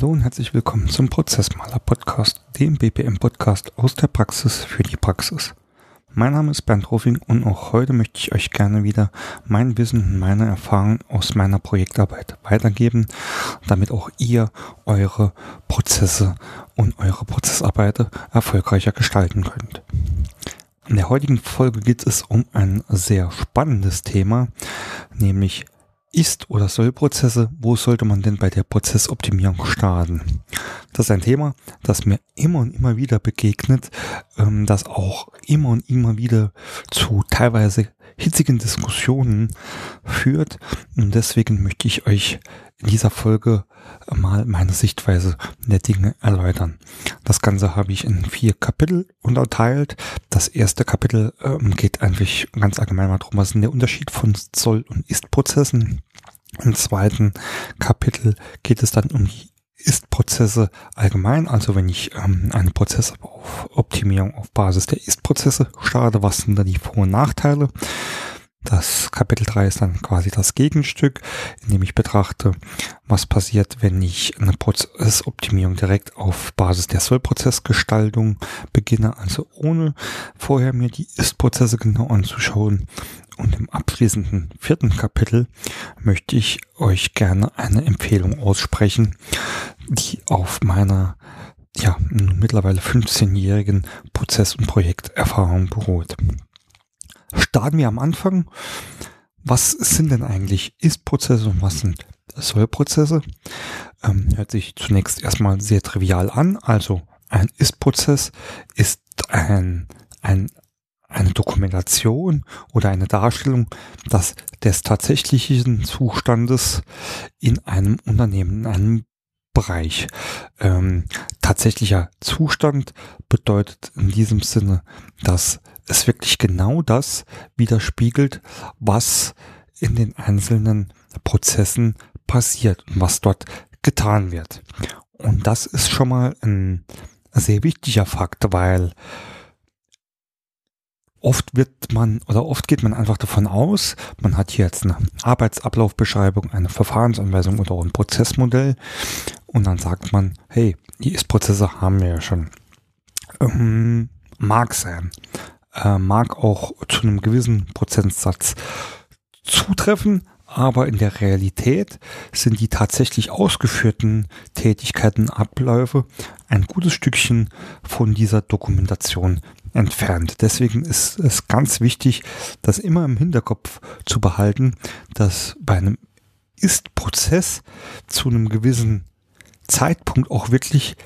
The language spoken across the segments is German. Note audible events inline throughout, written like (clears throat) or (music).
Hallo und herzlich willkommen zum Prozessmaler Podcast, dem BPM Podcast aus der Praxis für die Praxis. Mein Name ist Bernd Rofing und auch heute möchte ich euch gerne wieder mein Wissen und meine Erfahrungen aus meiner Projektarbeit weitergeben, damit auch ihr eure Prozesse und eure Prozessarbeit erfolgreicher gestalten könnt. In der heutigen Folge geht es um ein sehr spannendes Thema, nämlich ist- oder Soll-Prozesse, wo sollte man denn bei der Prozessoptimierung starten? Das ist ein Thema, das mir immer und immer wieder begegnet, ähm, das auch immer und immer wieder zu teilweise hitzigen Diskussionen führt. Und deswegen möchte ich euch in dieser Folge mal meine Sichtweise der Dinge erläutern. Das Ganze habe ich in vier Kapitel unterteilt. Das erste Kapitel ähm, geht eigentlich ganz allgemein mal darum, was ist denn der Unterschied von Soll- und Ist-Prozessen. Im zweiten Kapitel geht es dann um die Ist-Prozesse allgemein, also wenn ich ähm, eine Prozessoptimierung auf Basis der Ist-Prozesse starte, was sind da die Vor- und Nachteile? Das Kapitel 3 ist dann quasi das Gegenstück, in dem ich betrachte, was passiert, wenn ich eine Prozessoptimierung direkt auf Basis der Soll-Prozessgestaltung beginne, also ohne vorher mir die Ist-Prozesse genau anzuschauen. Und im abschließenden vierten Kapitel möchte ich euch gerne eine Empfehlung aussprechen, die auf meiner ja, mittlerweile 15-jährigen Prozess- und Projekterfahrung beruht starten wir am Anfang. Was sind denn eigentlich Ist-Prozesse und was sind Soll-Prozesse? Ähm, hört sich zunächst erstmal sehr trivial an. Also ein Ist-Prozess ist ein, ein, eine Dokumentation oder eine Darstellung dass des tatsächlichen Zustandes in einem Unternehmen, in einem Bereich. Ähm, tatsächlicher Zustand bedeutet in diesem Sinne, dass es wirklich genau das widerspiegelt, was in den einzelnen Prozessen passiert und was dort getan wird. Und das ist schon mal ein sehr wichtiger Fakt, weil oft wird man oder oft geht man einfach davon aus, man hat hier jetzt eine Arbeitsablaufbeschreibung, eine Verfahrensanweisung oder auch ein Prozessmodell und dann sagt man, hey, die Ist-Prozesse haben wir ja schon. Ähm, mag sein äh, mag auch zu einem gewissen Prozentsatz zutreffen, aber in der Realität sind die tatsächlich ausgeführten Tätigkeiten, Abläufe ein gutes Stückchen von dieser Dokumentation entfernt. Deswegen ist es ganz wichtig, das immer im Hinterkopf zu behalten, dass bei einem Ist-Prozess zu einem gewissen Zeitpunkt auch wirklich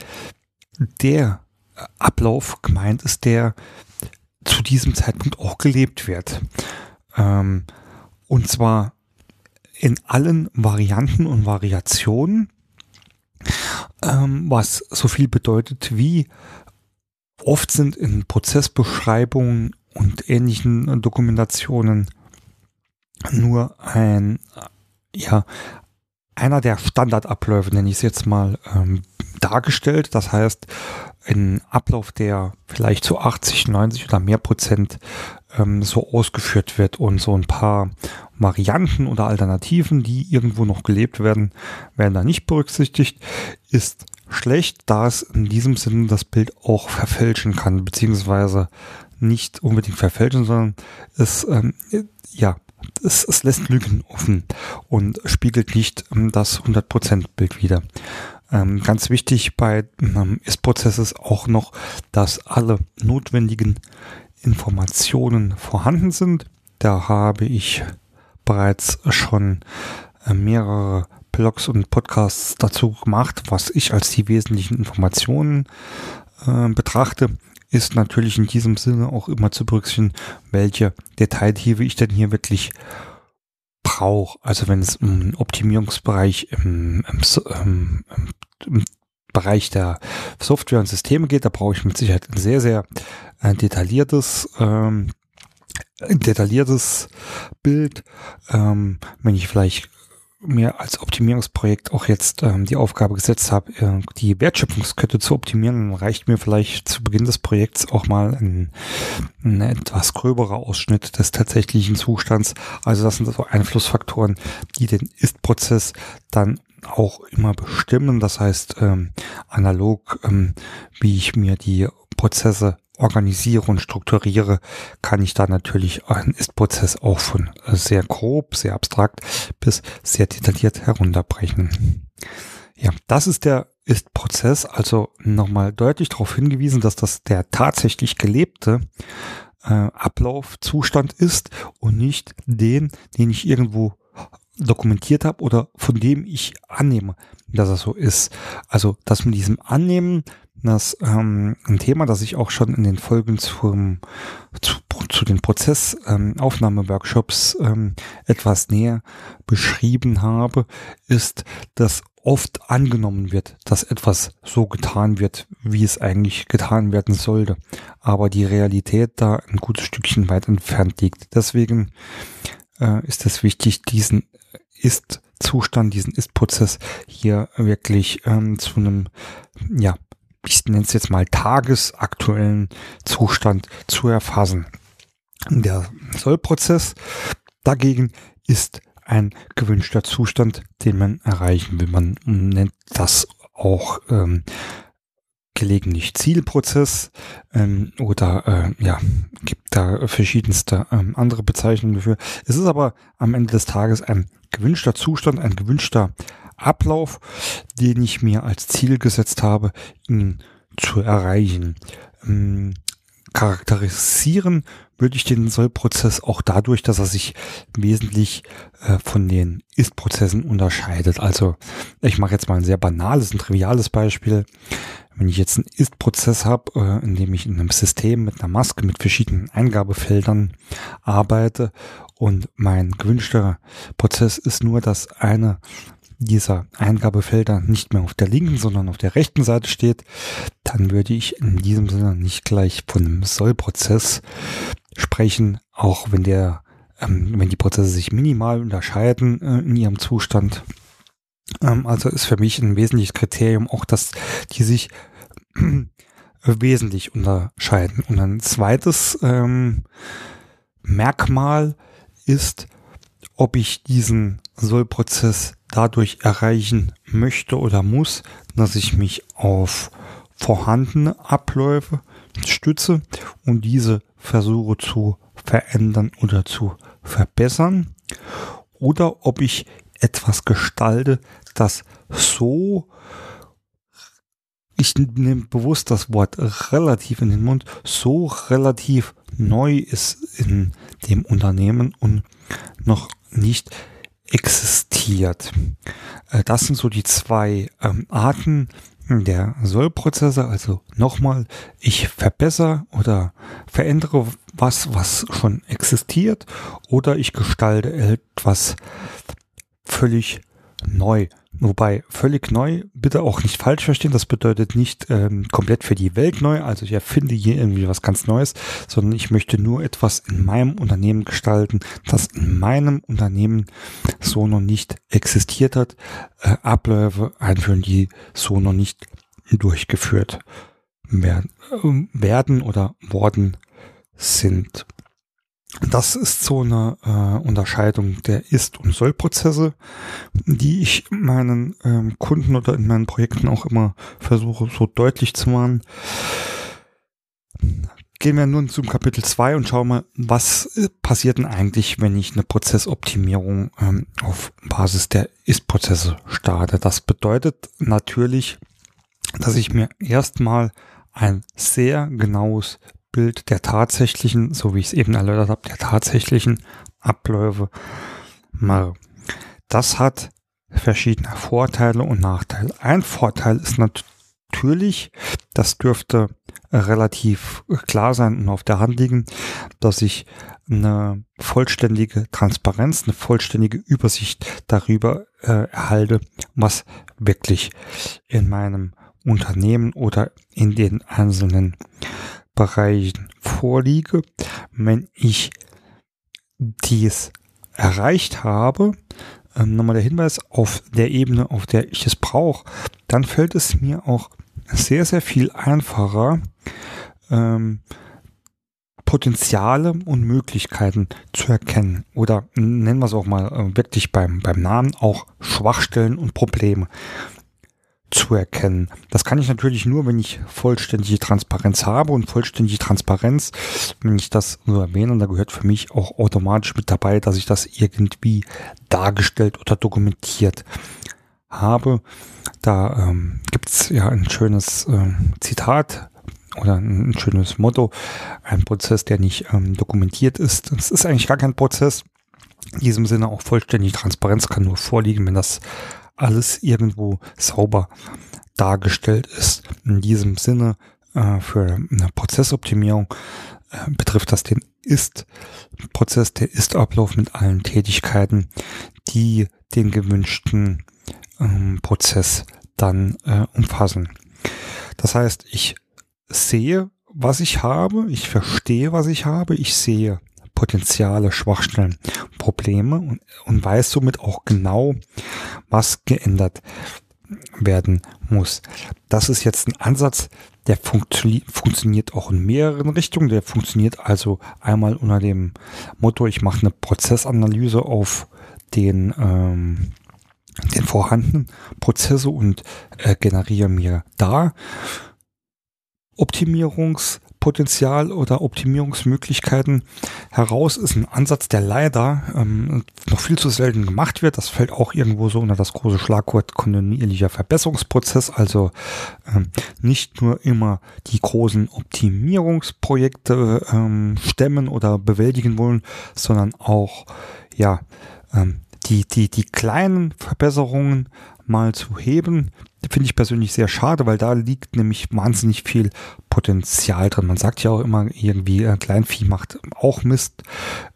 der Ablauf gemeint ist, der zu diesem Zeitpunkt auch gelebt wird. Ähm, und zwar in allen Varianten und Variationen, ähm, was so viel bedeutet wie oft sind in Prozessbeschreibungen und ähnlichen Dokumentationen nur ein, ja, einer der Standardabläufe, nenne ich es jetzt mal, ähm, dargestellt. Das heißt, ein Ablauf, der vielleicht zu 80, 90 oder mehr Prozent ähm, so ausgeführt wird und so ein paar Varianten oder Alternativen, die irgendwo noch gelebt werden, werden da nicht berücksichtigt, ist schlecht, da es in diesem Sinne das Bild auch verfälschen kann, beziehungsweise nicht unbedingt verfälschen, sondern es, ähm, ja, es, es lässt Lügen offen und spiegelt nicht ähm, das 100% Bild wider. Ähm, ganz wichtig bei ähm, Ist-Prozess ist auch noch, dass alle notwendigen Informationen vorhanden sind. Da habe ich bereits schon äh, mehrere Blogs und Podcasts dazu gemacht, was ich als die wesentlichen Informationen äh, betrachte ist natürlich in diesem Sinne auch immer zu berücksichtigen, welche Detailtiefe ich denn hier wirklich brauche. Also wenn es um Optimierungsbereich im, im, im, im Bereich der Software und Systeme geht, da brauche ich mit Sicherheit ein sehr, sehr äh, detailliertes ähm, detailliertes Bild. Ähm, wenn ich vielleicht mir als Optimierungsprojekt auch jetzt ähm, die Aufgabe gesetzt habe, äh, die Wertschöpfungskette zu optimieren, reicht mir vielleicht zu Beginn des Projekts auch mal ein, ein etwas gröberer Ausschnitt des tatsächlichen Zustands. Also das sind so Einflussfaktoren, die den Ist-Prozess dann auch immer bestimmen. Das heißt, ähm, analog, ähm, wie ich mir die Prozesse organisiere und strukturiere, kann ich da natürlich einen Ist-Prozess auch von sehr grob, sehr abstrakt bis sehr detailliert herunterbrechen. Ja, das ist der Ist-Prozess. Also nochmal deutlich darauf hingewiesen, dass das der tatsächlich gelebte äh, Ablaufzustand ist und nicht den, den ich irgendwo dokumentiert habe oder von dem ich annehme, dass er so ist. Also das mit diesem Annehmen, das ähm, ein Thema, das ich auch schon in den Folgen zum, zu, zu den Prozessaufnahmeworkshops ähm, ähm, etwas näher beschrieben habe, ist, dass oft angenommen wird, dass etwas so getan wird, wie es eigentlich getan werden sollte, aber die Realität da ein gutes Stückchen weit entfernt liegt. Deswegen äh, ist es wichtig, diesen Ist-Zustand, diesen Ist-Prozess hier wirklich ähm, zu einem, ja, ich nenne es jetzt mal tagesaktuellen Zustand zu erfassen. Der Soll-Prozess dagegen ist ein gewünschter Zustand, den man erreichen will. Man nennt das auch ähm, gelegentlich Zielprozess ähm, oder äh, ja, gibt da verschiedenste ähm, andere Bezeichnungen dafür. Es ist aber am Ende des Tages ein gewünschter Zustand, ein gewünschter Ablauf, den ich mir als Ziel gesetzt habe, ihn zu erreichen. Ähm, charakterisieren würde ich den Soll-Prozess auch dadurch, dass er sich wesentlich äh, von den Ist-Prozessen unterscheidet. Also ich mache jetzt mal ein sehr banales, ein triviales Beispiel. Wenn ich jetzt einen Ist-Prozess habe, äh, in dem ich in einem System mit einer Maske mit verschiedenen Eingabefeldern arbeite und mein gewünschter Prozess ist nur, dass eine dieser Eingabefelder nicht mehr auf der linken, sondern auf der rechten Seite steht, dann würde ich in diesem Sinne nicht gleich von einem Soll-Prozess sprechen, auch wenn der, ähm, wenn die Prozesse sich minimal unterscheiden äh, in ihrem Zustand. Ähm, also ist für mich ein wesentliches Kriterium auch, dass die sich äh, wesentlich unterscheiden. Und ein zweites ähm, Merkmal ist, ob ich diesen Soll-Prozess dadurch erreichen möchte oder muss, dass ich mich auf vorhandene Abläufe stütze und diese versuche zu verändern oder zu verbessern. Oder ob ich etwas gestalte, das so, ich nehme bewusst das Wort relativ in den Mund, so relativ neu ist in dem Unternehmen und noch nicht existiert. Äh, das sind so die zwei ähm, Arten der Soll-Prozesse. Also nochmal, ich verbessere oder verändere was, was schon existiert oder ich gestalte etwas völlig neu. Wobei völlig neu, bitte auch nicht falsch verstehen, das bedeutet nicht ähm, komplett für die Welt neu, also ich erfinde hier irgendwie was ganz Neues, sondern ich möchte nur etwas in meinem Unternehmen gestalten, das in meinem Unternehmen so noch nicht existiert hat, äh, Abläufe einführen, die so noch nicht durchgeführt werden, äh, werden oder worden sind. Das ist so eine äh, Unterscheidung der Ist- und Soll-Prozesse, die ich meinen ähm, Kunden oder in meinen Projekten auch immer versuche so deutlich zu machen. Gehen wir nun zum Kapitel 2 und schauen mal, was äh, passiert denn eigentlich, wenn ich eine Prozessoptimierung ähm, auf Basis der Ist-Prozesse starte. Das bedeutet natürlich, dass ich mir erstmal ein sehr genaues Bild der tatsächlichen, so wie ich es eben erläutert habe, der tatsächlichen Abläufe mache. Das hat verschiedene Vorteile und Nachteile. Ein Vorteil ist natürlich, das dürfte relativ klar sein und auf der Hand liegen, dass ich eine vollständige Transparenz, eine vollständige Übersicht darüber äh, erhalte, was wirklich in meinem Unternehmen oder in den einzelnen Bereichen vorliege. Wenn ich dies erreicht habe, ähm, nochmal der Hinweis auf der Ebene, auf der ich es brauche, dann fällt es mir auch sehr, sehr viel einfacher, ähm, Potenziale und Möglichkeiten zu erkennen oder nennen wir es auch mal äh, wirklich beim, beim Namen auch Schwachstellen und Probleme zu erkennen. Das kann ich natürlich nur, wenn ich vollständige Transparenz habe und vollständige Transparenz, wenn ich das so erwähne, da gehört für mich auch automatisch mit dabei, dass ich das irgendwie dargestellt oder dokumentiert habe. Da ähm, gibt ja ein schönes äh, Zitat oder ein schönes Motto, ein Prozess, der nicht ähm, dokumentiert ist. Es ist eigentlich gar kein Prozess. In diesem Sinne auch vollständig Transparenz kann nur vorliegen, wenn das alles irgendwo sauber dargestellt ist. In diesem Sinne äh, für eine Prozessoptimierung äh, betrifft das den Ist-Prozess, der Ist-Ablauf mit allen Tätigkeiten, die den gewünschten ähm, Prozess dann äh, umfassen. Das heißt, ich sehe, was ich habe, ich verstehe, was ich habe, ich sehe Potenziale, Schwachstellen, Probleme und, und weiß somit auch genau, was geändert werden muss. Das ist jetzt ein Ansatz, der funktio funktioniert auch in mehreren Richtungen. Der funktioniert also einmal unter dem Motto, ich mache eine Prozessanalyse auf den, ähm, den vorhandenen Prozesse und äh, generiere mir da Optimierungs- Potenzial oder Optimierungsmöglichkeiten heraus ist ein Ansatz, der leider ähm, noch viel zu selten gemacht wird. Das fällt auch irgendwo so unter das große Schlagwort kontinuierlicher Verbesserungsprozess. Also ähm, nicht nur immer die großen Optimierungsprojekte ähm, stemmen oder bewältigen wollen, sondern auch ja ähm, die, die, die kleinen Verbesserungen mal zu heben, finde ich persönlich sehr schade, weil da liegt nämlich wahnsinnig viel Potenzial drin. Man sagt ja auch immer irgendwie, äh, Kleinvieh macht auch Mist.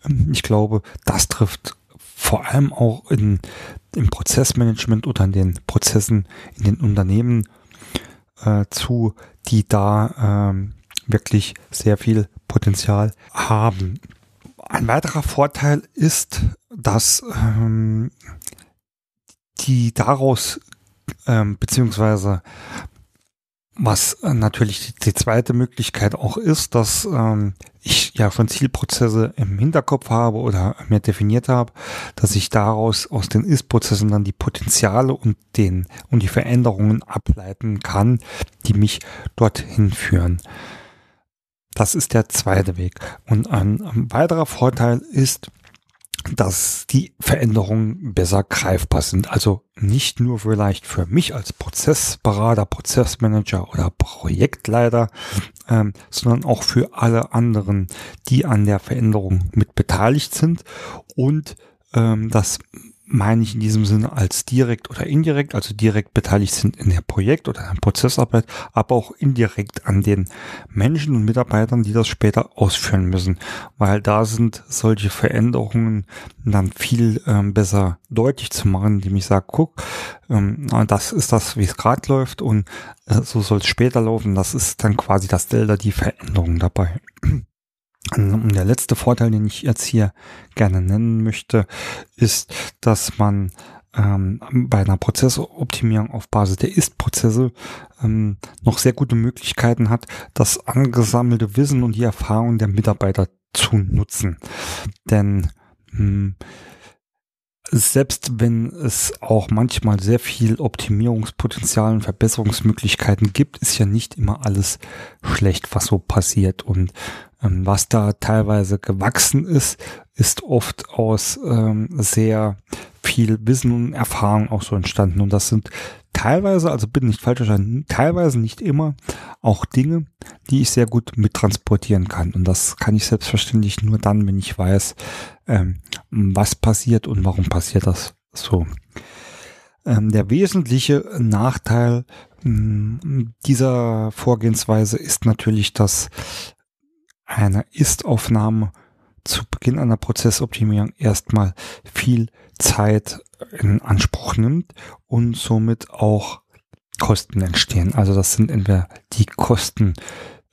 Ähm, ich glaube, das trifft vor allem auch in, im Prozessmanagement oder in den Prozessen in den Unternehmen äh, zu, die da ähm, wirklich sehr viel Potenzial haben. Ein weiterer Vorteil ist, dass ähm, die daraus ähm, beziehungsweise was natürlich die, zweite Möglichkeit auch ist, dass ähm, ich ja schon Zielprozesse im Hinterkopf habe oder mir definiert habe, dass ich daraus aus den Ist-Prozessen dann die Potenziale und den und die Veränderungen ableiten kann, die mich dorthin führen. Das ist der zweite Weg. Und ein, ein weiterer Vorteil ist, dass die Veränderungen besser greifbar sind. Also nicht nur vielleicht für mich als Prozessberater, Prozessmanager oder Projektleiter, ähm, sondern auch für alle anderen, die an der Veränderung mit beteiligt sind und ähm, das meine ich in diesem Sinne als direkt oder indirekt, also direkt beteiligt sind in der Projekt- oder der Prozessarbeit, aber auch indirekt an den Menschen und Mitarbeitern, die das später ausführen müssen, weil da sind solche Veränderungen dann viel ähm, besser deutlich zu machen, indem ich sage, guck, ähm, das ist das, wie es gerade läuft und äh, so soll es später laufen. Das ist dann quasi das Delta, die Veränderung dabei. Und der letzte Vorteil, den ich jetzt hier gerne nennen möchte, ist, dass man ähm, bei einer Prozessoptimierung auf Basis der Ist-Prozesse ähm, noch sehr gute Möglichkeiten hat, das angesammelte Wissen und die Erfahrung der Mitarbeiter zu nutzen. Denn mh, hm, selbst wenn es auch manchmal sehr viel Optimierungspotenzial und Verbesserungsmöglichkeiten gibt, ist ja nicht immer alles schlecht, was so passiert. Und ähm, was da teilweise gewachsen ist, ist oft aus ähm, sehr viel Wissen und Erfahrung auch so entstanden. Und das sind teilweise, also bitte nicht falsch verstanden, teilweise nicht immer auch Dinge, die ich sehr gut mittransportieren kann. Und das kann ich selbstverständlich nur dann, wenn ich weiß, ähm, was passiert und warum passiert das so. Ähm, der wesentliche Nachteil ähm, dieser Vorgehensweise ist natürlich, dass eine Ist-Aufnahme zu Beginn einer Prozessoptimierung erstmal viel Zeit in Anspruch nimmt und somit auch Kosten entstehen. Also das sind entweder die Kosten,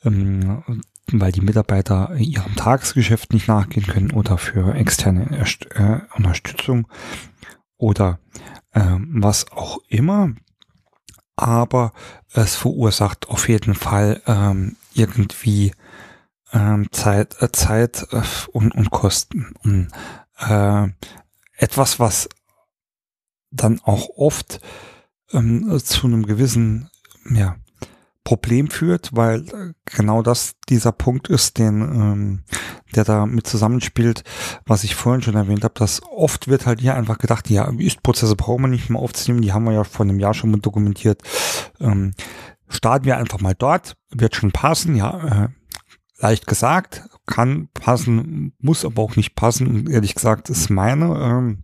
ähm, weil die Mitarbeiter ihrem Tagesgeschäft nicht nachgehen können oder für externe Erst äh, Unterstützung oder äh, was auch immer. Aber es verursacht auf jeden Fall ähm, irgendwie ähm, Zeit, äh, Zeit äh, und, und Kosten. Und, äh, etwas, was dann auch oft ähm, zu einem gewissen ja, Problem führt, weil äh, genau das dieser Punkt ist, den ähm, der da mit zusammenspielt, was ich vorhin schon erwähnt habe, dass oft wird halt hier einfach gedacht, ja, Ist-Prozesse brauchen wir nicht mehr aufzunehmen, die haben wir ja vor einem Jahr schon mal dokumentiert. Ähm, starten wir einfach mal dort, wird schon passen, ja, äh, leicht gesagt, kann passen, muss aber auch nicht passen. Und ehrlich gesagt ist meine ähm,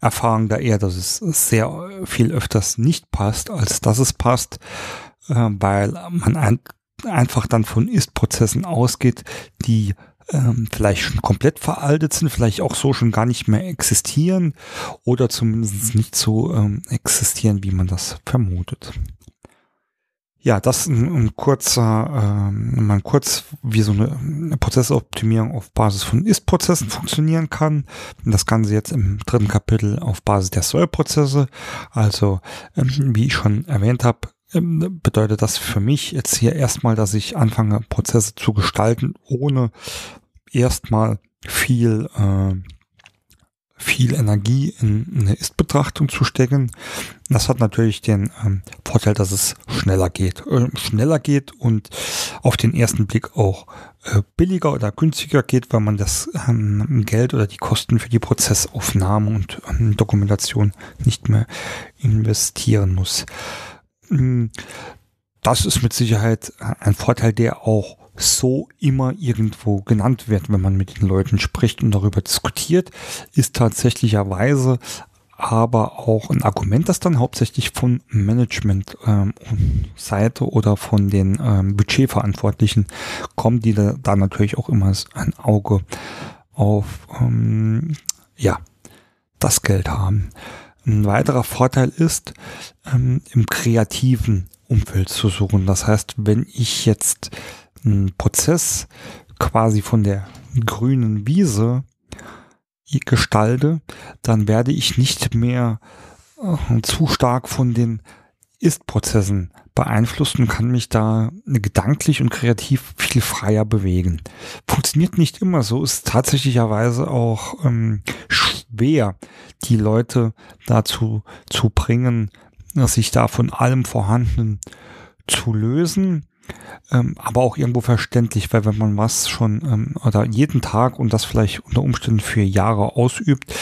Erfahrung da eher, dass es sehr viel öfters nicht passt, als dass es passt, äh, weil man ein, einfach dann von Ist-Prozessen ausgeht, die ähm, vielleicht schon komplett veraltet sind, vielleicht auch so schon gar nicht mehr existieren oder zumindest nicht so ähm, existieren, wie man das vermutet. Ja, das ein, ein kurzer, ähm, mal kurz, wie so eine Prozessoptimierung auf Basis von Ist-Prozessen funktionieren kann. Das Ganze jetzt im dritten Kapitel auf Basis der Soll-Prozesse. Also, ähm, wie ich schon erwähnt habe, ähm, bedeutet das für mich jetzt hier erstmal, dass ich anfange, Prozesse zu gestalten, ohne erstmal viel äh, viel Energie in eine Ist-Betrachtung zu stecken. Das hat natürlich den ähm, Vorteil, dass es schneller geht. Äh, schneller geht und auf den ersten Blick auch äh, billiger oder günstiger geht, weil man das ähm, Geld oder die Kosten für die Prozessaufnahme und ähm, Dokumentation nicht mehr investieren muss. Hm, das ist mit Sicherheit ein Vorteil, der auch so immer irgendwo genannt wird, wenn man mit den Leuten spricht und darüber diskutiert, ist tatsächlicherweise aber auch ein Argument, das dann hauptsächlich von Management ähm, oder von den ähm, Budgetverantwortlichen kommt, die da, da natürlich auch immer ein Auge auf ähm, ja das Geld haben. Ein weiterer Vorteil ist, ähm, im kreativen Umfeld zu suchen. Das heißt, wenn ich jetzt Prozess quasi von der grünen Wiese gestalte, dann werde ich nicht mehr äh, zu stark von den Ist-Prozessen beeinflusst und kann mich da gedanklich und kreativ viel freier bewegen. Funktioniert nicht immer so, ist tatsächlicherweise auch ähm, schwer, die Leute dazu zu bringen, sich da von allem Vorhandenen zu lösen ähm, aber auch irgendwo verständlich, weil wenn man was schon ähm, oder jeden Tag und das vielleicht unter Umständen für Jahre ausübt,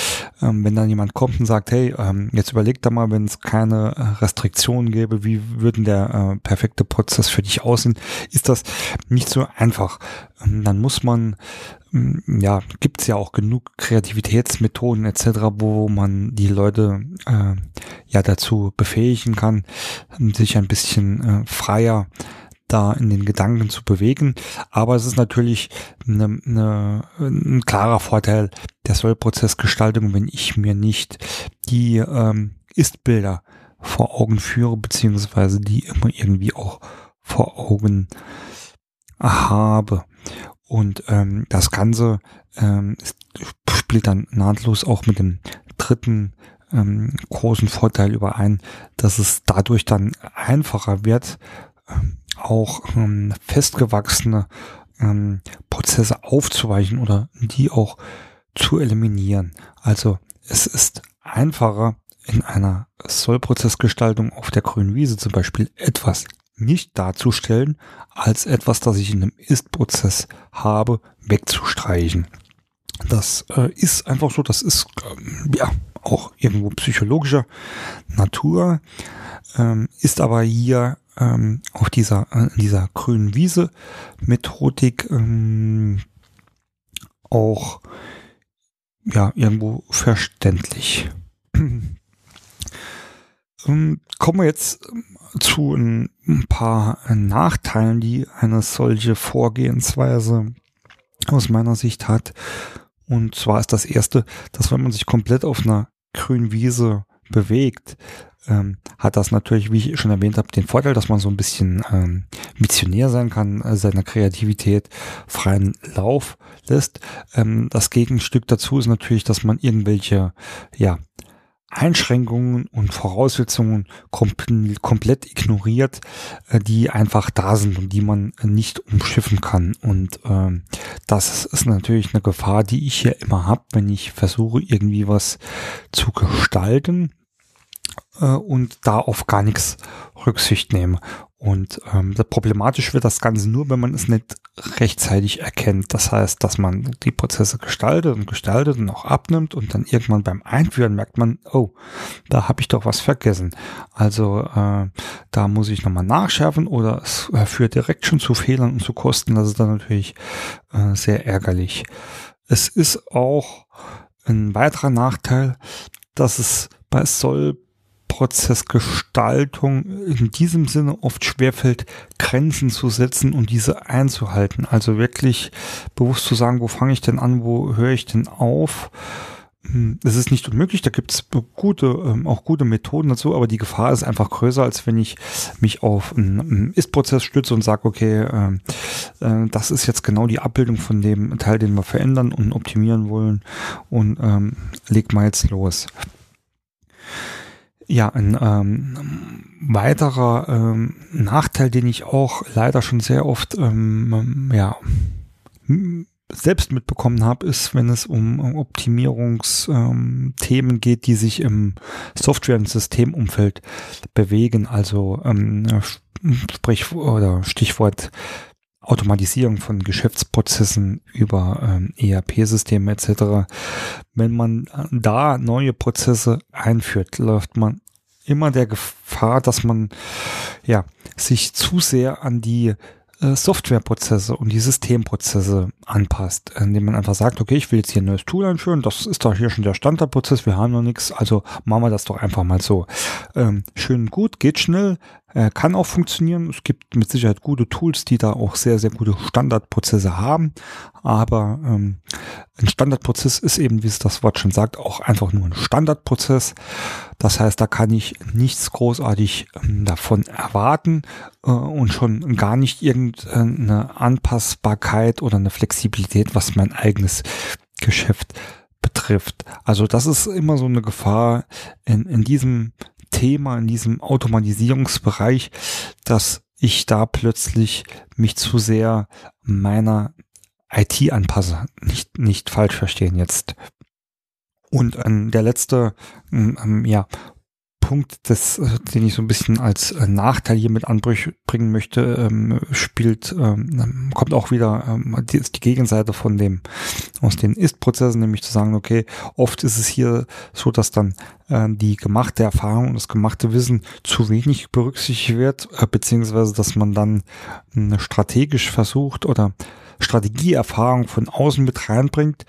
ähm, wenn dann jemand kommt und sagt, hey, ähm, jetzt überleg da mal, wenn es keine äh, Restriktionen gäbe, wie würden der äh, perfekte Prozess für dich aussehen, ist das nicht so einfach. Ähm, dann muss man ähm, ja, gibt's ja auch genug Kreativitätsmethoden etc., wo man die Leute äh, ja dazu befähigen kann, sich ein bisschen äh, freier da in den Gedanken zu bewegen. Aber es ist natürlich eine, eine, ein klarer Vorteil der Sollprozessgestaltung, wenn ich mir nicht die ähm, Ist-Bilder vor Augen führe, beziehungsweise die immer irgendwie auch vor Augen habe. Und ähm, das Ganze ähm, spielt dann nahtlos auch mit dem dritten ähm, großen Vorteil überein, dass es dadurch dann einfacher wird, auch ähm, festgewachsene ähm, Prozesse aufzuweichen oder die auch zu eliminieren. Also es ist einfacher in einer Sollprozessgestaltung auf der grünen Wiese zum Beispiel etwas nicht darzustellen, als etwas, das ich in einem Ist-Prozess habe, wegzustreichen. Das äh, ist einfach so, das ist ähm, ja auch irgendwo psychologischer Natur, ähm, ist aber hier ähm, auf dieser, äh, dieser grünen Wiese Methodik ähm, auch ja irgendwo verständlich. (clears throat) ähm, kommen wir jetzt zu ein, ein paar Nachteilen, die eine solche Vorgehensweise aus meiner Sicht hat. Und zwar ist das erste, dass wenn man sich komplett auf einer grünen Wiese bewegt, ähm, hat das natürlich, wie ich schon erwähnt habe, den Vorteil, dass man so ein bisschen ähm, missionär sein kann, äh, seiner Kreativität freien Lauf lässt. Ähm, das Gegenstück dazu ist natürlich, dass man irgendwelche, ja, Einschränkungen und Voraussetzungen kom komplett ignoriert, äh, die einfach da sind und die man nicht umschiffen kann. Und ähm, das ist natürlich eine Gefahr, die ich hier immer habe, wenn ich versuche, irgendwie was zu gestalten äh, und da auf gar nichts Rücksicht nehme. Und ähm, problematisch wird das Ganze nur, wenn man es nicht rechtzeitig erkennt. Das heißt, dass man die Prozesse gestaltet und gestaltet und auch abnimmt und dann irgendwann beim Einführen merkt man, oh, da habe ich doch was vergessen. Also äh, da muss ich nochmal nachschärfen oder es führt direkt schon zu Fehlern und zu Kosten. Das ist dann natürlich äh, sehr ärgerlich. Es ist auch ein weiterer Nachteil, dass es bei Soll Prozessgestaltung in diesem Sinne oft schwerfällt, Grenzen zu setzen und diese einzuhalten. Also wirklich bewusst zu sagen, wo fange ich denn an, wo höre ich denn auf. Hm, es ist nicht unmöglich, da gibt es gute, ähm, auch gute Methoden dazu, aber die Gefahr ist einfach größer, als wenn ich mich auf einen Ist-Prozess stütze und sage, okay, ähm, äh, das ist jetzt genau die Abbildung von dem Teil, den wir verändern und optimieren wollen und ähm, leg mal jetzt los. Ja, ein ähm, weiterer ähm, Nachteil, den ich auch leider schon sehr oft ähm, ja, selbst mitbekommen habe, ist, wenn es um Optimierungsthemen ähm, geht, die sich im Software- und Systemumfeld bewegen. Also ähm, sprich oder Stichwort Automatisierung von Geschäftsprozessen über ähm, ERP-Systeme etc. Wenn man da neue Prozesse einführt, läuft man immer der Gefahr, dass man ja sich zu sehr an die äh, Softwareprozesse und die Systemprozesse anpasst, indem man einfach sagt, okay, ich will jetzt hier ein neues Tool einführen, das ist doch hier schon der Standardprozess, wir haben noch nichts, also machen wir das doch einfach mal so. Ähm, schön gut, geht schnell, äh, kann auch funktionieren. Es gibt mit Sicherheit gute Tools, die da auch sehr, sehr gute Standardprozesse haben. Aber ähm, ein Standardprozess ist eben, wie es das Wort schon sagt, auch einfach nur ein Standardprozess. Das heißt, da kann ich nichts großartig ähm, davon erwarten äh, und schon gar nicht irgendeine Anpassbarkeit oder eine Flexibilität, was mein eigenes Geschäft betrifft. Also das ist immer so eine Gefahr in, in diesem Thema, in diesem Automatisierungsbereich, dass ich da plötzlich mich zu sehr meiner IT anpasse. Nicht, nicht falsch verstehen jetzt. Und ähm, der letzte, ähm, ähm ja, Punkt, das, äh, den ich so ein bisschen als äh, Nachteil hier mit anbringen möchte, ähm, spielt, ähm, kommt auch wieder ähm, die, die Gegenseite von dem aus den Ist-Prozessen, nämlich zu sagen, okay, oft ist es hier so, dass dann äh, die gemachte Erfahrung und das gemachte Wissen zu wenig berücksichtigt wird, äh, beziehungsweise dass man dann äh, strategisch versucht oder Strategieerfahrung von außen mit reinbringt,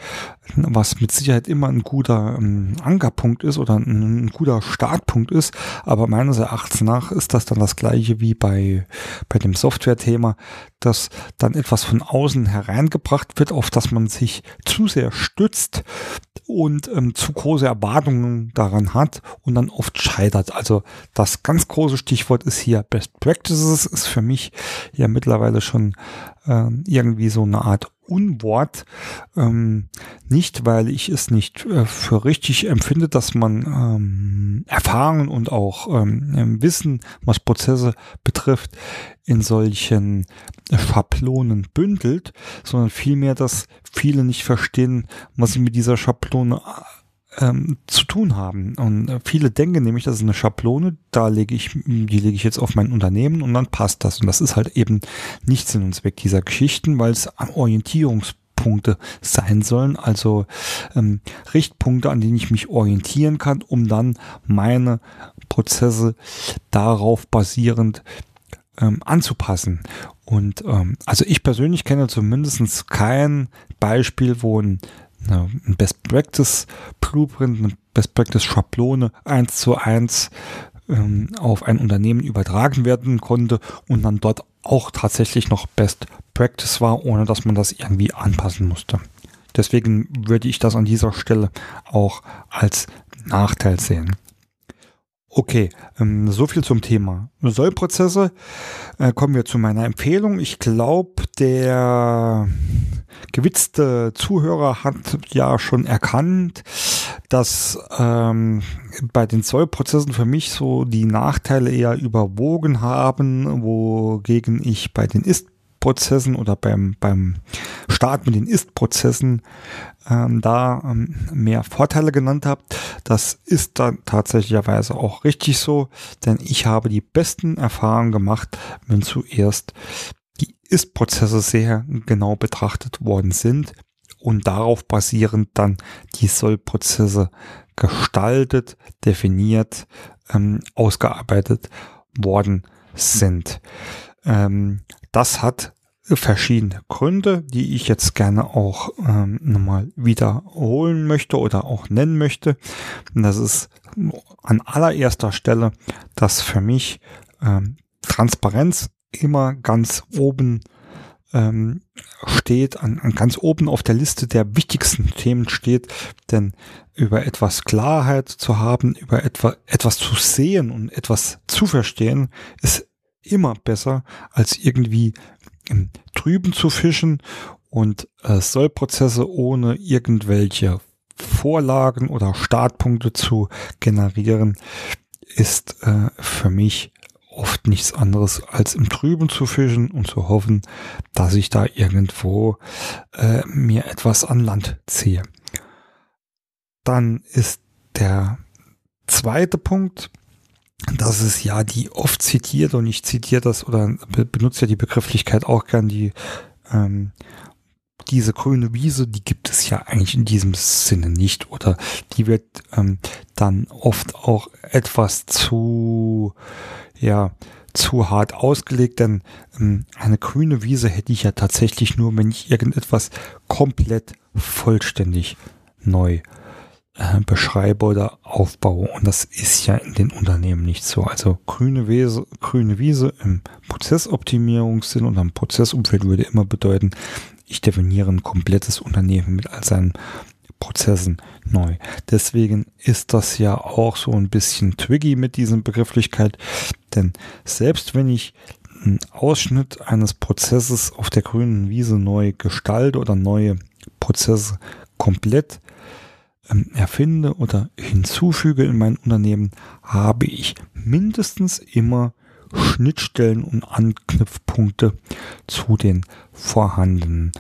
was mit Sicherheit immer ein guter ähm, Ankerpunkt ist oder ein, ein, guter Startpunkt ist. Aber meines Erachtens nach ist das dann das gleiche wie bei, bei dem Software-Thema, dass dann etwas von außen hereingebracht wird, auf das man sich zu sehr stützt und ähm, zu große Erwartungen daran hat und dann oft scheitert. Also das ganz große Stichwort ist hier Best Practices, ist für mich ja mittlerweile schon äh, irgendwie so eine Art Unwort. Ähm, nicht, weil ich es nicht äh, für richtig empfinde, dass man ähm, Erfahrungen und auch ähm, Wissen, was Prozesse betrifft, in solchen Schablonen bündelt, sondern vielmehr, dass viele nicht verstehen, was sie mit dieser Schablone ähm, zu tun haben. Und äh, viele denken nämlich, das ist eine Schablone, da lege ich, die lege ich jetzt auf mein Unternehmen und dann passt das. Und das ist halt eben nicht Sinn und Zweck dieser Geschichten, weil es Orientierungspunkte sein sollen, also ähm, Richtpunkte, an denen ich mich orientieren kann, um dann meine Prozesse darauf basierend ähm, anzupassen. Und ähm, also ich persönlich kenne zumindest kein Beispiel, wo ein ein Best Practice Blueprint, eine Best Practice Schablone eins zu eins ähm, auf ein Unternehmen übertragen werden konnte und dann dort auch tatsächlich noch Best Practice war, ohne dass man das irgendwie anpassen musste. Deswegen würde ich das an dieser Stelle auch als Nachteil sehen. Okay, ähm, so viel zum Thema Sollprozesse. Äh, kommen wir zu meiner Empfehlung. Ich glaube, der gewitzte Zuhörer hat ja schon erkannt, dass ähm, bei den Zollprozessen für mich so die Nachteile eher überwogen haben, wogegen ich bei den Ist-Prozessen oder beim, beim Start mit den Ist-Prozessen ähm, da ähm, mehr Vorteile genannt habe. Das ist dann tatsächlicherweise auch richtig so, denn ich habe die besten Erfahrungen gemacht, wenn zuerst die Ist-Prozesse sehr genau betrachtet worden sind und darauf basierend dann die Sollprozesse gestaltet, definiert, ähm, ausgearbeitet worden sind. Ähm, das hat verschiedene Gründe, die ich jetzt gerne auch ähm, nochmal wiederholen möchte oder auch nennen möchte. Und das ist an allererster Stelle, dass für mich ähm, Transparenz immer ganz oben ähm, steht, an, an ganz oben auf der Liste der wichtigsten Themen steht, denn über etwas Klarheit zu haben, über etwa, etwas zu sehen und etwas zu verstehen, ist immer besser, als irgendwie im Trüben zu fischen und äh, Sollprozesse ohne irgendwelche Vorlagen oder Startpunkte zu generieren, ist äh, für mich oft nichts anderes als im Trüben zu fischen und zu hoffen, dass ich da irgendwo äh, mir etwas an Land ziehe. Dann ist der zweite Punkt, das ist ja die oft zitiert und ich zitiere das oder benutze ja die Begrifflichkeit auch gern, die ähm, diese grüne Wiese, die gibt es ja eigentlich in diesem Sinne nicht oder die wird ähm, dann oft auch etwas zu ja zu hart ausgelegt, denn ähm, eine grüne Wiese hätte ich ja tatsächlich nur, wenn ich irgendetwas komplett vollständig neu äh, beschreibe oder aufbaue. Und das ist ja in den Unternehmen nicht so. Also grüne Wiese, grüne Wiese im Prozessoptimierungssinn und am Prozessumfeld würde immer bedeuten, ich definiere ein komplettes Unternehmen mit all seinen Prozessen neu. Deswegen ist das ja auch so ein bisschen tricky mit dieser Begrifflichkeit, denn selbst wenn ich einen Ausschnitt eines Prozesses auf der grünen Wiese neu gestalte oder neue Prozesse komplett erfinde oder hinzufüge in mein Unternehmen, habe ich mindestens immer Schnittstellen und Anknüpfpunkte zu den vorhandenen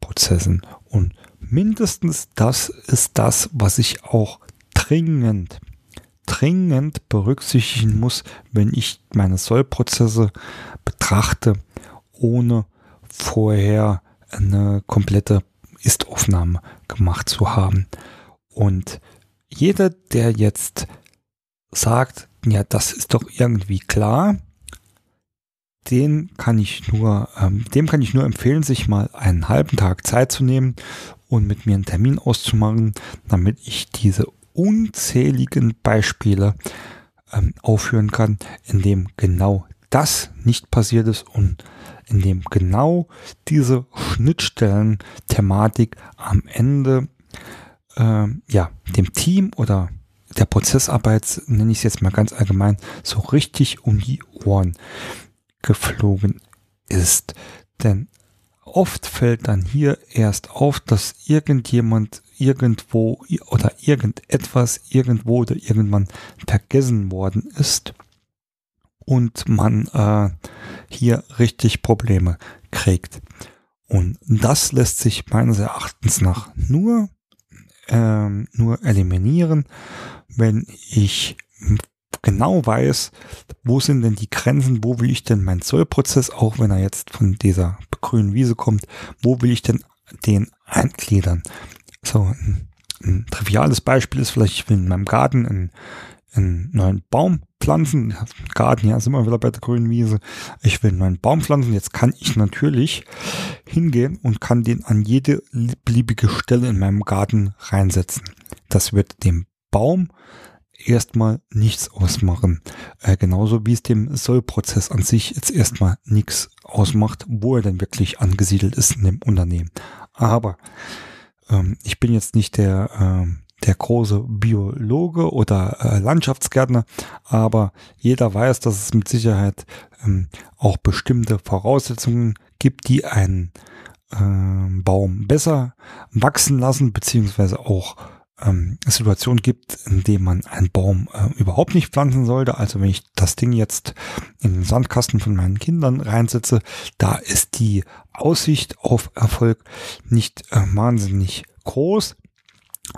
Prozessen. Und mindestens das ist das, was ich auch dringend, dringend berücksichtigen muss, wenn ich meine Sollprozesse betrachte, ohne vorher eine komplette Ist-Aufnahme gemacht zu haben. Und jeder, der jetzt sagt, ja, das ist doch irgendwie klar, den kann ich nur, ähm, dem kann ich nur empfehlen, sich mal einen halben Tag Zeit zu nehmen und mit mir einen Termin auszumachen, damit ich diese unzähligen Beispiele ähm, aufführen kann, in dem genau das nicht passiert ist und in dem genau diese Schnittstellen-Thematik am Ende äh, ja dem Team oder der Prozessarbeit, nenne ich es jetzt mal ganz allgemein, so richtig um die Ohren geflogen ist. Denn oft fällt dann hier erst auf, dass irgendjemand irgendwo oder irgendetwas irgendwo oder irgendwann vergessen worden ist und man äh, hier richtig Probleme kriegt. Und das lässt sich meines Erachtens nach nur, ähm, nur eliminieren, wenn ich genau weiß, wo sind denn die Grenzen, wo will ich denn meinen Zollprozess, auch wenn er jetzt von dieser grünen Wiese kommt, wo will ich denn den eingliedern? So, ein, ein triviales Beispiel ist vielleicht, ich will in meinem Garten einen, einen neuen Baum pflanzen. Garten, ja, sind wir wieder bei der grünen Wiese. Ich will einen neuen Baum pflanzen. Jetzt kann ich natürlich hingehen und kann den an jede beliebige Stelle in meinem Garten reinsetzen. Das wird dem Baum erstmal nichts ausmachen. Äh, genauso wie es dem Sollprozess an sich jetzt erstmal nichts ausmacht, wo er denn wirklich angesiedelt ist in dem Unternehmen. Aber ähm, ich bin jetzt nicht der, äh, der große Biologe oder äh, Landschaftsgärtner, aber jeder weiß, dass es mit Sicherheit ähm, auch bestimmte Voraussetzungen gibt, die einen äh, Baum besser wachsen lassen, beziehungsweise auch ähm, Situationen gibt, in denen man einen Baum äh, überhaupt nicht pflanzen sollte. Also wenn ich das Ding jetzt in den Sandkasten von meinen Kindern reinsetze, da ist die Aussicht auf Erfolg nicht äh, wahnsinnig groß.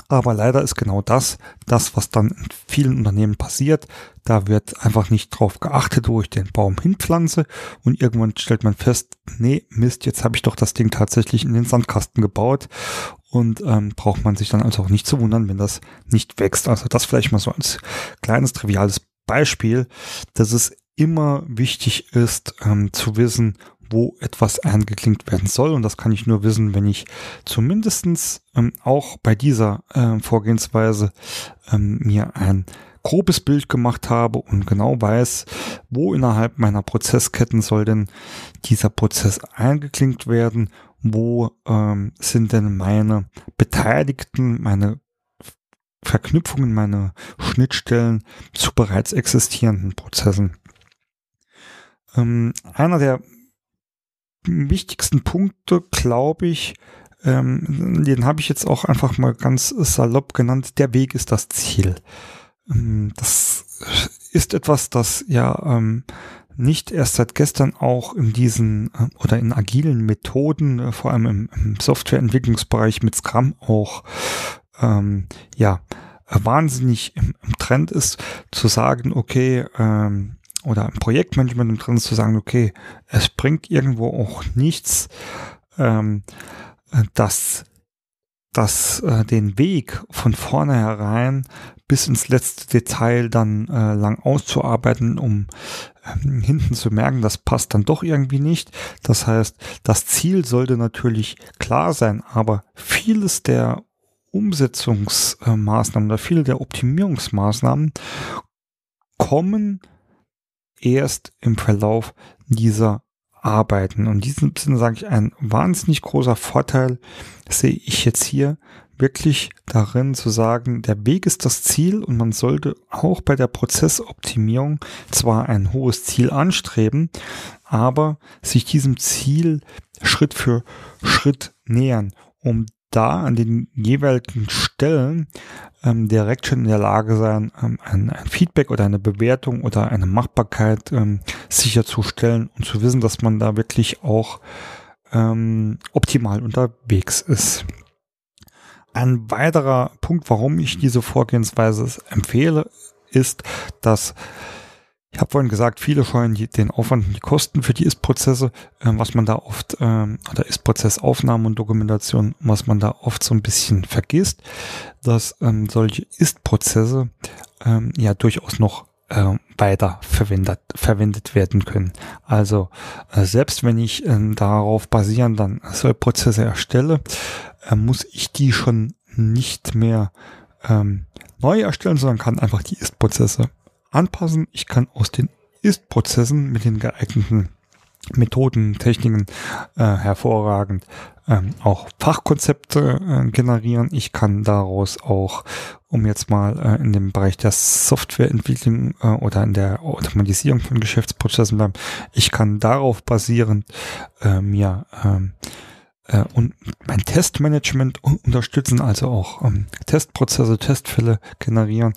Aber leider ist genau das, das, was dann in vielen Unternehmen passiert. Da wird einfach nicht drauf geachtet, wo ich den Baum hinpflanze und irgendwann stellt man fest, nee, Mist, jetzt habe ich doch das Ding tatsächlich in den Sandkasten gebaut und ähm, braucht man sich dann also auch nicht zu wundern, wenn das nicht wächst. Also das vielleicht mal so als kleines triviales Beispiel, dass es immer wichtig ist ähm, zu wissen, wo etwas eingeklinkt werden soll. Und das kann ich nur wissen, wenn ich zumindestens ähm, auch bei dieser äh, Vorgehensweise ähm, mir ein grobes Bild gemacht habe und genau weiß, wo innerhalb meiner Prozessketten soll denn dieser Prozess eingeklinkt werden, wo ähm, sind denn meine Beteiligten, meine Verknüpfungen, meine Schnittstellen zu bereits existierenden Prozessen. Ähm, einer der wichtigsten Punkte, glaube ich, ähm, den habe ich jetzt auch einfach mal ganz salopp genannt, der Weg ist das Ziel. Ähm, das ist etwas, das ja ähm, nicht erst seit gestern auch in diesen äh, oder in agilen Methoden, äh, vor allem im, im Softwareentwicklungsbereich mit Scrum auch, ähm, ja, wahnsinnig im, im, Trend ist, zu sagen, okay, ähm, oder im Projektmanagement Trend ist zu sagen, okay, es bringt irgendwo auch nichts, ähm, dass das äh, den Weg von vornherein bis ins letzte Detail dann äh, lang auszuarbeiten, um ähm, hinten zu merken, das passt dann doch irgendwie nicht. Das heißt, das Ziel sollte natürlich klar sein, aber vieles der Umsetzungsmaßnahmen oder viele der Optimierungsmaßnahmen kommen erst im Verlauf dieser Arbeiten. Und in diesem Sinne sage ich, ein wahnsinnig großer Vorteil sehe ich jetzt hier wirklich darin zu sagen, der Weg ist das Ziel und man sollte auch bei der Prozessoptimierung zwar ein hohes Ziel anstreben, aber sich diesem Ziel Schritt für Schritt nähern, um da an den jeweiligen Stellen ähm, direkt schon in der Lage sein, ähm, ein, ein, Feedback oder eine Bewertung oder eine Machbarkeit ähm, sicherzustellen und zu wissen, dass man da wirklich auch ähm, optimal unterwegs ist. Ein weiterer Punkt, warum ich diese Vorgehensweise empfehle, ist, dass ich habe vorhin gesagt, viele scheuen den Aufwand und die Kosten für die Ist-Prozesse, äh, was man da oft, ähm, oder Ist-Prozessaufnahme und Dokumentation, was man da oft so ein bisschen vergisst, dass ähm, solche Ist-Prozesse ähm, ja durchaus noch äh, weiter verwendet, verwendet werden können. Also äh, selbst wenn ich äh, darauf basieren dann solche Prozesse erstelle, äh, muss ich die schon nicht mehr ähm, neu erstellen, sondern kann einfach die Ist-Prozesse anpassen. Ich kann aus den Ist-Prozessen mit den geeigneten Methoden, Techniken äh, hervorragend ähm, auch Fachkonzepte äh, generieren. Ich kann daraus auch, um jetzt mal äh, in dem Bereich der Softwareentwicklung äh, oder in der Automatisierung von Geschäftsprozessen bleiben, ich kann darauf basierend äh, mir ähm, äh, und mein Testmanagement unterstützen, also auch ähm, Testprozesse, Testfälle generieren.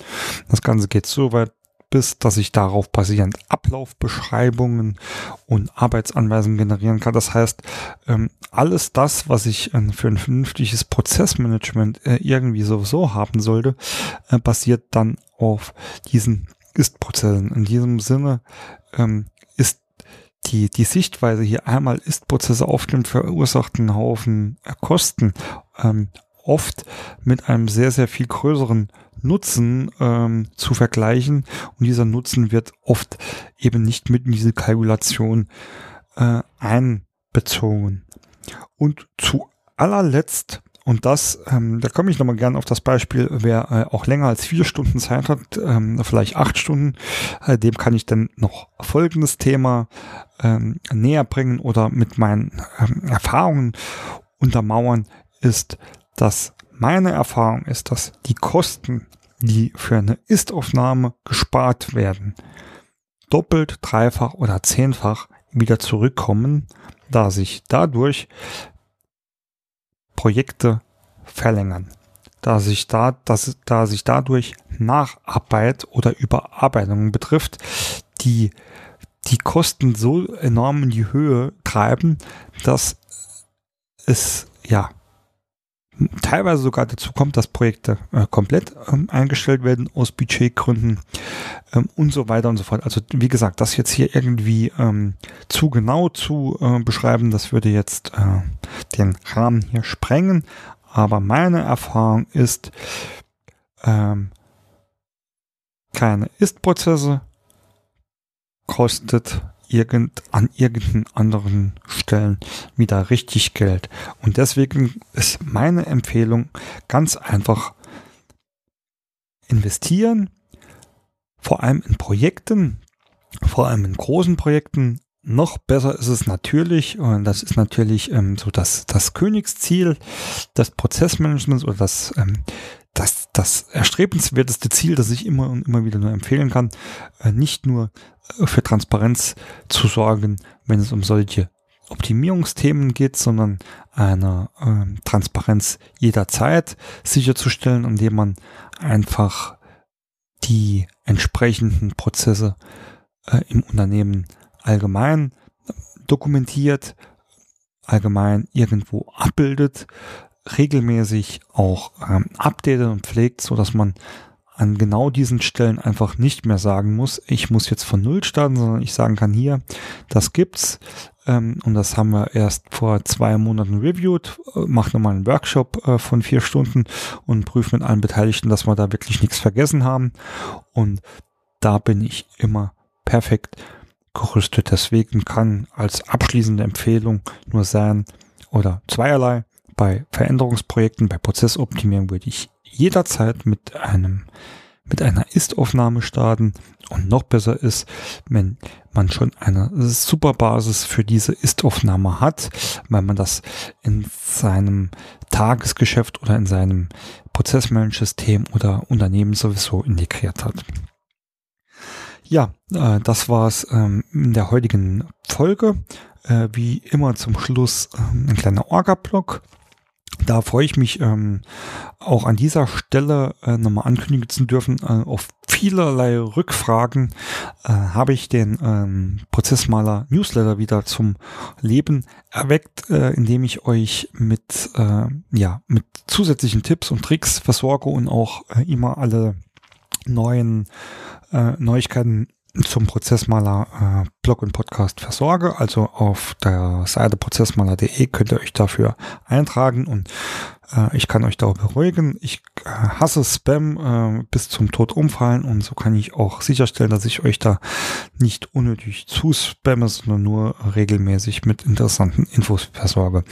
Das Ganze geht so weit, bis, dass ich darauf basierend Ablaufbeschreibungen und Arbeitsanweisungen generieren kann. Das heißt, ähm, alles das, was ich äh, für ein vernünftiges Prozessmanagement äh, irgendwie sowieso haben sollte, äh, basiert dann auf diesen Ist-Prozessen. In diesem Sinne ähm, ist die, die Sichtweise hier einmal Ist-Prozesse aufnimmt, verursacht einen Haufen Kosten, ähm, oft mit einem sehr, sehr viel größeren Nutzen ähm, zu vergleichen. Und dieser Nutzen wird oft eben nicht mit in diese Kalkulation äh, einbezogen. Und zu allerletzt, und das, ähm, da komme ich nochmal gerne auf das Beispiel, wer äh, auch länger als vier Stunden Zeit hat, ähm, vielleicht acht Stunden, äh, dem kann ich dann noch folgendes Thema ähm, näher bringen oder mit meinen ähm, Erfahrungen untermauern, ist, dass meine Erfahrung ist, dass die Kosten, die für eine Ist-Aufnahme gespart werden, doppelt, dreifach oder zehnfach wieder zurückkommen, da sich dadurch Projekte verlängern. da sich da, dass, da sich dadurch Nacharbeit oder Überarbeitung betrifft, die die Kosten so enorm in die Höhe treiben, dass es ja teilweise sogar dazu kommt, dass Projekte äh, komplett ähm, eingestellt werden aus Budgetgründen ähm, und so weiter und so fort. Also wie gesagt, das jetzt hier irgendwie ähm, zu genau zu äh, beschreiben, das würde jetzt äh, den Rahmen hier sprengen. Aber meine Erfahrung ist, ähm, keine Ist-Prozesse kostet irgend, an irgendeinen anderen Stellen wieder richtig Geld. Und deswegen ist meine Empfehlung ganz einfach investieren, vor allem in Projekten, vor allem in großen Projekten. Noch besser ist es natürlich, und das ist natürlich ähm, so das, das Königsziel des Prozessmanagements oder das, ähm, das, das erstrebenswerteste Ziel, das ich immer und immer wieder nur empfehlen kann, äh, nicht nur für Transparenz zu sorgen, wenn es um solche Optimierungsthemen geht, sondern eine äh, Transparenz jederzeit sicherzustellen, indem man einfach die entsprechenden Prozesse äh, im Unternehmen allgemein dokumentiert, allgemein irgendwo abbildet, regelmäßig auch ähm, updatet und pflegt, so dass man an genau diesen Stellen einfach nicht mehr sagen muss, ich muss jetzt von Null starten, sondern ich sagen kann hier, das gibt's. Ähm, und das haben wir erst vor zwei Monaten reviewed, äh, macht nochmal einen Workshop äh, von vier Stunden und prüfen mit allen Beteiligten, dass wir da wirklich nichts vergessen haben. Und da bin ich immer perfekt gerüstet. Deswegen kann als abschließende Empfehlung nur sein, oder zweierlei, bei Veränderungsprojekten, bei Prozessoptimierung würde ich jederzeit mit einem mit einer Ist-Aufnahme starten und noch besser ist, wenn man schon eine super Basis für diese Ist-Aufnahme hat, weil man das in seinem Tagesgeschäft oder in seinem Prozessmanagement-System oder Unternehmen sowieso integriert hat. Ja, äh, das war's ähm, in der heutigen Folge. Äh, wie immer zum Schluss ähm, ein kleiner Orga-Block. Da freue ich mich ähm, auch an dieser Stelle äh, nochmal ankündigen zu dürfen. Äh, auf vielerlei Rückfragen äh, habe ich den ähm, Prozessmaler Newsletter wieder zum Leben erweckt, äh, indem ich euch mit, äh, ja, mit zusätzlichen Tipps und Tricks versorge und auch äh, immer alle neuen äh, Neuigkeiten zum Prozessmaler äh, Blog und Podcast versorge. Also auf der Seite prozessmaler.de könnt ihr euch dafür eintragen und äh, ich kann euch da beruhigen. Ich äh, hasse Spam äh, bis zum Tod umfallen und so kann ich auch sicherstellen, dass ich euch da nicht unnötig zu spamme, sondern nur regelmäßig mit interessanten Infos versorge.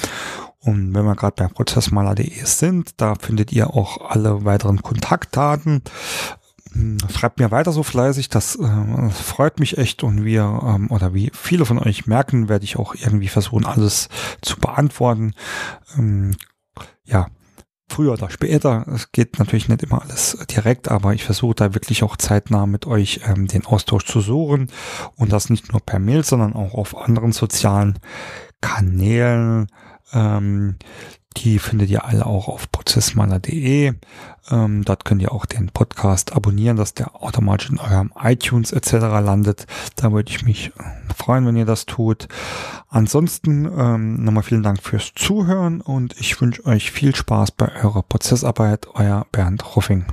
Und wenn wir gerade bei prozessmaler.de sind, da findet ihr auch alle weiteren Kontaktdaten. Hm, schreibt mir weiter so fleißig, das äh, freut mich echt und wir ähm, oder wie viele von euch merken, werde ich auch irgendwie versuchen, alles zu beantworten. Ähm, ja, früher oder später. Es geht natürlich nicht immer alles direkt, aber ich versuche da wirklich auch zeitnah mit euch ähm, den Austausch zu suchen und das nicht nur per Mail, sondern auch auf anderen sozialen Kanälen. Ähm, die findet ihr alle auch auf prozessmaler.de. Ähm, dort könnt ihr auch den Podcast abonnieren, dass der automatisch in eurem iTunes etc. landet. Da würde ich mich äh, freuen, wenn ihr das tut. Ansonsten ähm, nochmal vielen Dank fürs Zuhören und ich wünsche euch viel Spaß bei eurer Prozessarbeit. Euer Bernd Ruffing.